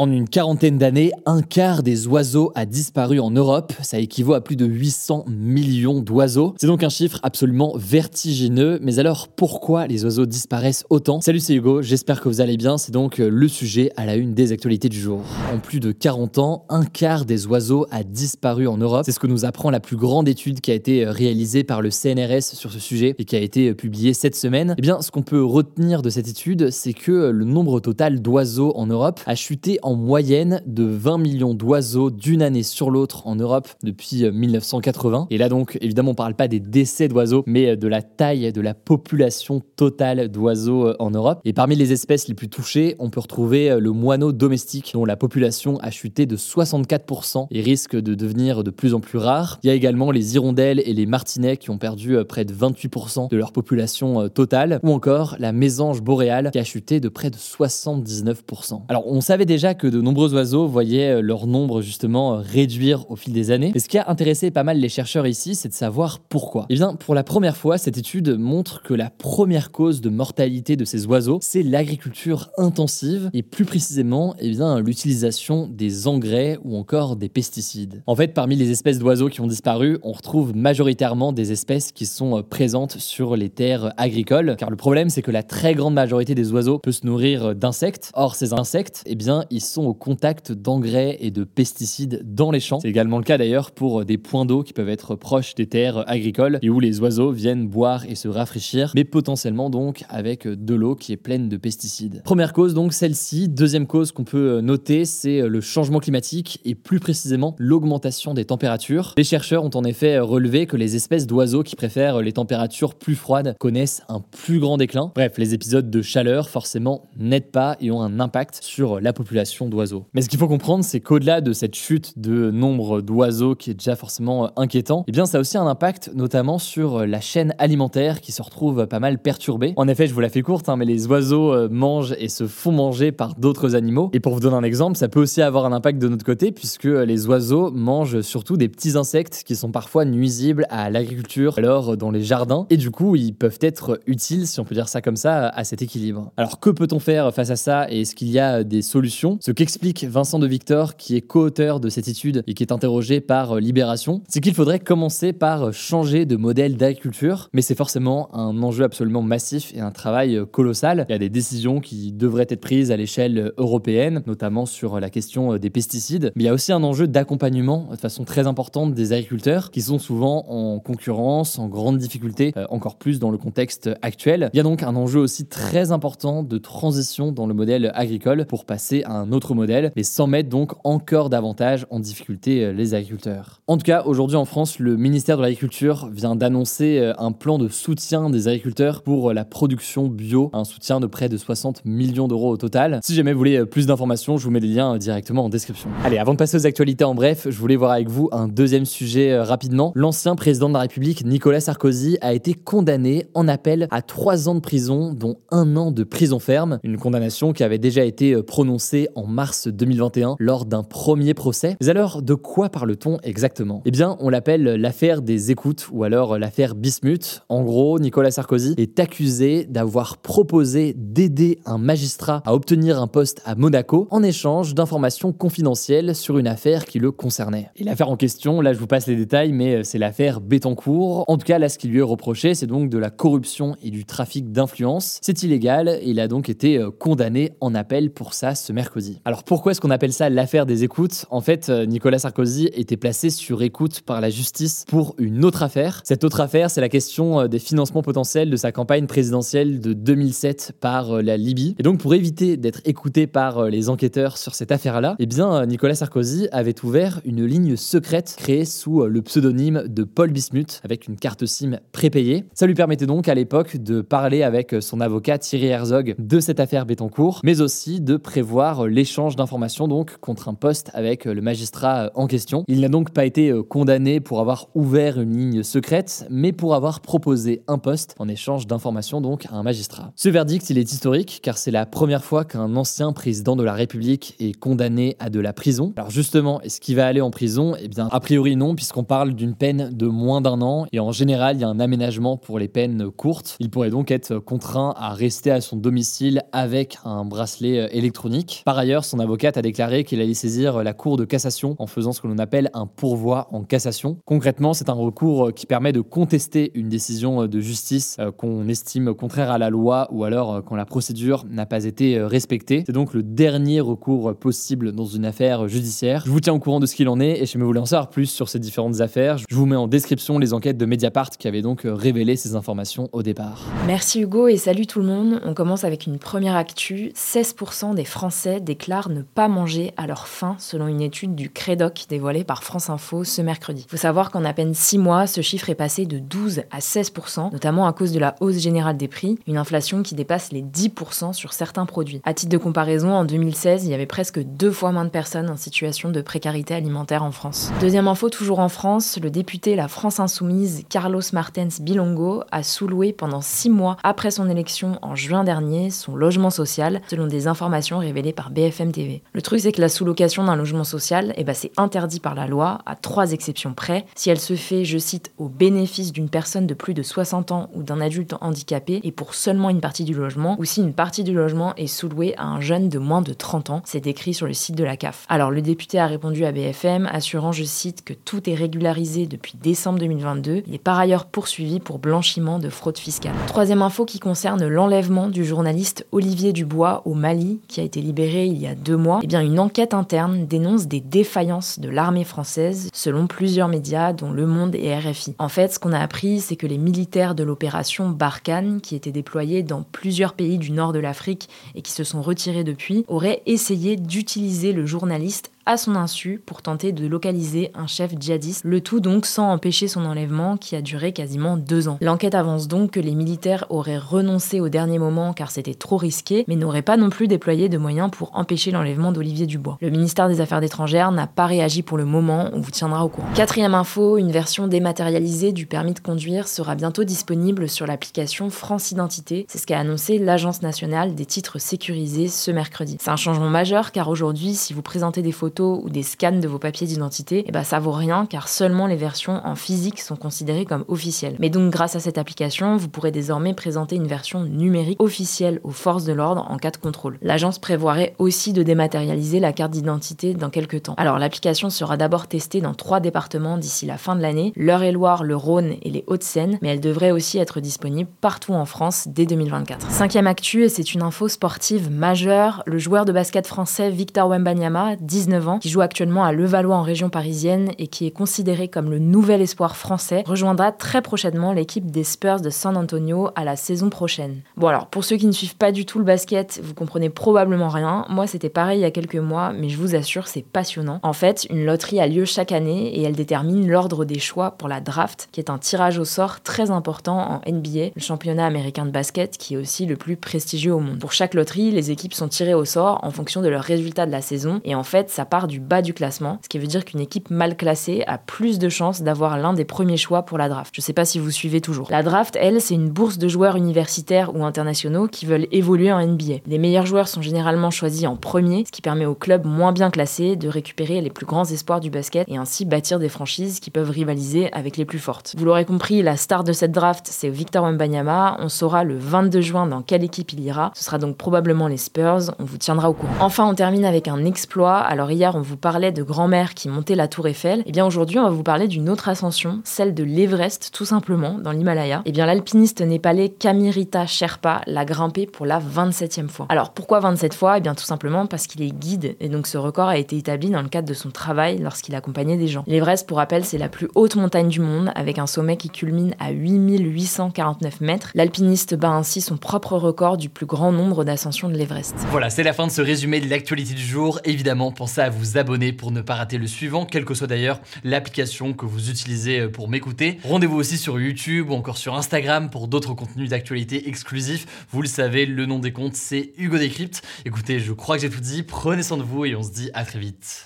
En une quarantaine d'années, un quart des oiseaux a disparu en Europe. Ça équivaut à plus de 800 millions d'oiseaux. C'est donc un chiffre absolument vertigineux. Mais alors, pourquoi les oiseaux disparaissent autant? Salut, c'est Hugo. J'espère que vous allez bien. C'est donc le sujet à la une des actualités du jour. En plus de 40 ans, un quart des oiseaux a disparu en Europe. C'est ce que nous apprend la plus grande étude qui a été réalisée par le CNRS sur ce sujet et qui a été publiée cette semaine. Eh bien, ce qu'on peut retenir de cette étude, c'est que le nombre total d'oiseaux en Europe a chuté en moyenne de 20 millions d'oiseaux d'une année sur l'autre en Europe depuis 1980. Et là donc, évidemment, on parle pas des décès d'oiseaux, mais de la taille de la population totale d'oiseaux en Europe. Et parmi les espèces les plus touchées, on peut retrouver le moineau domestique, dont la population a chuté de 64% et risque de devenir de plus en plus rare. Il y a également les hirondelles et les martinets qui ont perdu près de 28% de leur population totale, ou encore la mésange boréale qui a chuté de près de 79%. Alors on savait déjà que de nombreux oiseaux voyaient leur nombre justement réduire au fil des années. Mais ce qui a intéressé pas mal les chercheurs ici, c'est de savoir pourquoi. Et bien, pour la première fois, cette étude montre que la première cause de mortalité de ces oiseaux, c'est l'agriculture intensive et plus précisément, eh bien, l'utilisation des engrais ou encore des pesticides. En fait, parmi les espèces d'oiseaux qui ont disparu, on retrouve majoritairement des espèces qui sont présentes sur les terres agricoles, car le problème, c'est que la très grande majorité des oiseaux peut se nourrir d'insectes. Or, ces insectes, eh bien, ils sont au contact d'engrais et de pesticides dans les champs. C'est également le cas d'ailleurs pour des points d'eau qui peuvent être proches des terres agricoles et où les oiseaux viennent boire et se rafraîchir, mais potentiellement donc avec de l'eau qui est pleine de pesticides. Première cause donc celle-ci. Deuxième cause qu'on peut noter, c'est le changement climatique et plus précisément l'augmentation des températures. Les chercheurs ont en effet relevé que les espèces d'oiseaux qui préfèrent les températures plus froides connaissent un plus grand déclin. Bref, les épisodes de chaleur forcément n'aident pas et ont un impact sur la population d'oiseaux. Mais ce qu'il faut comprendre, c'est qu'au-delà de cette chute de nombre d'oiseaux qui est déjà forcément inquiétant, eh bien ça a aussi un impact notamment sur la chaîne alimentaire qui se retrouve pas mal perturbée. En effet, je vous la fais courte, hein, mais les oiseaux mangent et se font manger par d'autres animaux. Et pour vous donner un exemple, ça peut aussi avoir un impact de notre côté puisque les oiseaux mangent surtout des petits insectes qui sont parfois nuisibles à l'agriculture, alors dans les jardins, et du coup ils peuvent être utiles, si on peut dire ça comme ça, à cet équilibre. Alors que peut-on faire face à ça et est-ce qu'il y a des solutions? Ce qu'explique Vincent de Victor, qui est co-auteur de cette étude et qui est interrogé par Libération, c'est qu'il faudrait commencer par changer de modèle d'agriculture, mais c'est forcément un enjeu absolument massif et un travail colossal. Il y a des décisions qui devraient être prises à l'échelle européenne, notamment sur la question des pesticides, mais il y a aussi un enjeu d'accompagnement de façon très importante des agriculteurs qui sont souvent en concurrence, en grande difficulté, euh, encore plus dans le contexte actuel. Il y a donc un enjeu aussi très important de transition dans le modèle agricole pour passer à un autre modèle, mais sans mettre donc encore davantage en difficulté euh, les agriculteurs. En tout cas, aujourd'hui en France, le ministère de l'Agriculture vient d'annoncer euh, un plan de soutien des agriculteurs pour la production bio, un soutien de près de 60 millions d'euros au total. Si jamais vous voulez plus d'informations, je vous mets les liens directement en description. Allez, avant de passer aux actualités en bref, je voulais voir avec vous un deuxième sujet rapidement. L'ancien président de la République, Nicolas Sarkozy, a été condamné en appel à trois ans de prison, dont un an de prison ferme. Une condamnation qui avait déjà été prononcée en mars 2021 lors d'un premier procès. Mais alors, de quoi parle-t-on exactement? Eh bien, on l'appelle l'affaire des écoutes ou alors l'affaire Bismuth. En gros, Nicolas Sarkozy est accusé d'avoir proposé d'aider un magistrat à obtenir un poste à Monaco en échange d'informations confidentielles sur une affaire qui le concernait. Et l'affaire en question, là je vous passe les détails, mais c'est l'affaire Bettencourt. En tout cas, là ce qui lui est reproché, c'est donc de la corruption et du trafic d'influence. C'est illégal et il a donc été condamné en appel pour ça ce mercredi. Alors pourquoi est-ce qu'on appelle ça l'affaire des écoutes? En fait, euh, Nicolas Sarkozy était placé sur écoute par la justice pour une autre affaire. Cette autre affaire, c'est la question euh, des financements potentiels de sa campagne présidentielle de 2007 par euh, la Libye. Et donc pour éviter d'être écouté par les enquêteurs sur cette affaire-là, eh bien Nicolas Sarkozy avait ouvert une ligne secrète créée sous le pseudonyme de Paul Bismuth avec une carte SIM prépayée. Ça lui permettait donc à l'époque de parler avec son avocat Thierry Herzog de cette affaire Bettencourt, mais aussi de prévoir l'échange d'informations donc contre un poste avec le magistrat en question. Il n'a donc pas été condamné pour avoir ouvert une ligne secrète, mais pour avoir proposé un poste en échange d'informations donc à un magistrat. Ce verdict, il est historique car c'est la première fois qu'un ancien président de la République est condamné à de la prison. Alors justement, est-ce qu'il va aller en prison? Eh bien, a priori non, puisqu'on parle d'une peine de moins d'un an et en général, il y a un aménagement pour les peines courtes. Il pourrait donc être contraint à rester à son domicile avec un bracelet euh, électronique. Ailleurs, son avocate a déclaré qu'il allait saisir la Cour de cassation en faisant ce que l'on appelle un pourvoi en cassation. Concrètement, c'est un recours euh, qui permet de contester une décision euh, de justice qu'on estime contraire à la loi ou alors quand la procédure n'a pas été respectée. C'est donc le dernier recours possible dans une affaire judiciaire. Je vous tiens au courant de ce qu'il en est et si vous voulez en savoir plus sur ces différentes affaires, je vous mets en description les enquêtes de Mediapart qui avaient donc révélé ces informations au départ. Merci Hugo et salut tout le monde. On commence avec une première actu. 16% des Français déclarent ne pas manger à leur faim selon une étude du Crédoc dévoilée par France Info ce mercredi. Il faut savoir qu'en à peine 6 mois, ce chiffre est passé de 12 à 16%, notamment à cause de la hausse générale des prix, une inflation qui dépasse les 10% sur certains produits. À titre de comparaison, en 2016, il y avait presque deux fois moins de personnes en situation de précarité alimentaire en France. Deuxième info, toujours en France, le député La France Insoumise, Carlos Martens Bilongo, a sous-loué pendant 6 mois après son élection en juin dernier son logement social, selon des informations révélées par BFM TV. Le truc, c'est que la sous-location d'un logement social, eh ben, c'est interdit par la loi, à trois exceptions près, si elle se fait, je cite, au bénéfice d'une personne de plus de 60 ans ou d'un adulte handicapé, et pour seulement une partie du logement, ou si une partie du logement est sous-louée à un jeune de moins de 30 ans. C'est décrit sur le site de la CAF. Alors, le député a répondu à BFM, assurant, je cite, que tout est régularisé depuis décembre 2022. Il est par ailleurs poursuivi pour blanchiment de fraude fiscale. Troisième info qui concerne l'enlèvement du journaliste Olivier Dubois au Mali, qui a été libéré il y a deux mois, eh bien une enquête interne dénonce des défaillances de l'armée française, selon plusieurs médias, dont Le Monde et RFI. En fait, ce qu'on a appris, c'est que les militaires de l'opération Barkhane, qui étaient déployés dans plusieurs pays du nord de l'Afrique et qui se sont retirés depuis, auraient essayé d'utiliser le journaliste à son insu pour tenter de localiser un chef djihadiste, le tout donc sans empêcher son enlèvement qui a duré quasiment deux ans. L'enquête avance donc que les militaires auraient renoncé au dernier moment car c'était trop risqué, mais n'auraient pas non plus déployé de moyens pour empêcher l'enlèvement d'Olivier Dubois. Le ministère des Affaires étrangères n'a pas réagi pour le moment, on vous tiendra au courant. Quatrième info, une version dématérialisée du permis de conduire sera bientôt disponible sur l'application France Identité, c'est ce qu'a annoncé l'Agence nationale des titres sécurisés ce mercredi. C'est un changement majeur car aujourd'hui, si vous présentez des photos ou des scans de vos papiers d'identité, et eh ben ça vaut rien car seulement les versions en physique sont considérées comme officielles. Mais donc grâce à cette application, vous pourrez désormais présenter une version numérique officielle aux forces de l'ordre en cas de contrôle. L'agence prévoirait aussi de dématérialiser la carte d'identité dans quelques temps. Alors l'application sera d'abord testée dans trois départements d'ici la fin de l'année, l'Eure-et-Loire, le Rhône et les Hauts-de-Seine, mais elle devrait aussi être disponible partout en France dès 2024. Cinquième actu, et c'est une info sportive majeure, le joueur de basket français Victor Wembanyama, 19 qui joue actuellement à Levallois en région parisienne et qui est considéré comme le nouvel espoir français, rejoindra très prochainement l'équipe des Spurs de San Antonio à la saison prochaine. Bon alors, pour ceux qui ne suivent pas du tout le basket, vous comprenez probablement rien. Moi, c'était pareil il y a quelques mois, mais je vous assure, c'est passionnant. En fait, une loterie a lieu chaque année et elle détermine l'ordre des choix pour la draft, qui est un tirage au sort très important en NBA, le championnat américain de basket, qui est aussi le plus prestigieux au monde. Pour chaque loterie, les équipes sont tirées au sort en fonction de leurs résultats de la saison, et en fait, ça part du bas du classement, ce qui veut dire qu'une équipe mal classée a plus de chances d'avoir l'un des premiers choix pour la draft. Je sais pas si vous suivez toujours. La draft, elle, c'est une bourse de joueurs universitaires ou internationaux qui veulent évoluer en NBA. Les meilleurs joueurs sont généralement choisis en premier, ce qui permet aux clubs moins bien classés de récupérer les plus grands espoirs du basket et ainsi bâtir des franchises qui peuvent rivaliser avec les plus fortes. Vous l'aurez compris, la star de cette draft, c'est Victor Wembanyama. On saura le 22 juin dans quelle équipe il ira. Ce sera donc probablement les Spurs. On vous tiendra au courant. Enfin, on termine avec un exploit. Alors on vous parlait de grand-mère qui montait la tour Eiffel, et eh bien aujourd'hui on va vous parler d'une autre ascension, celle de l'Everest tout simplement, dans l'Himalaya. Et eh bien l'alpiniste népalais Kamirita Sherpa l'a grimpé pour la 27e fois. Alors pourquoi 27 fois? Eh bien tout simplement parce qu'il est guide, et donc ce record a été établi dans le cadre de son travail lorsqu'il accompagnait des gens. L'Everest, pour rappel, c'est la plus haute montagne du monde, avec un sommet qui culmine à 8849 mètres. L'alpiniste bat ainsi son propre record du plus grand nombre d'ascensions de l'Everest. Voilà, c'est la fin de ce résumé de l'actualité du jour. Évidemment, pensez vous abonner pour ne pas rater le suivant, quelle que soit d'ailleurs l'application que vous utilisez pour m'écouter. Rendez-vous aussi sur YouTube ou encore sur Instagram pour d'autres contenus d'actualité exclusifs. Vous le savez, le nom des comptes, c'est Hugo Décrypte. Écoutez, je crois que j'ai tout dit. Prenez soin de vous et on se dit à très vite.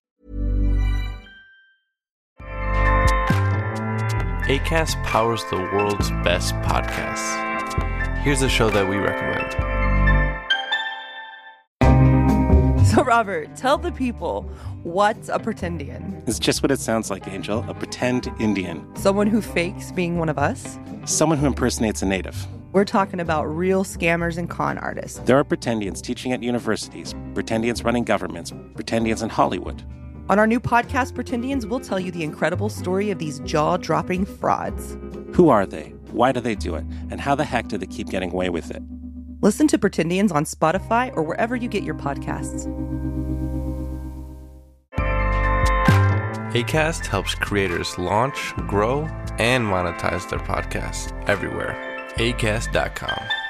ACAST powers the world's best podcasts. Here's a show that we recommend. So, Robert, tell the people what's a pretendian? It's just what it sounds like, Angel a pretend Indian. Someone who fakes being one of us? Someone who impersonates a native. We're talking about real scammers and con artists. There are pretendians teaching at universities, pretendians running governments, pretendians in Hollywood. On our new podcast, Pretendians, we'll tell you the incredible story of these jaw dropping frauds. Who are they? Why do they do it? And how the heck do they keep getting away with it? Listen to Pretendians on Spotify or wherever you get your podcasts. ACAST helps creators launch, grow, and monetize their podcasts everywhere. ACAST.com.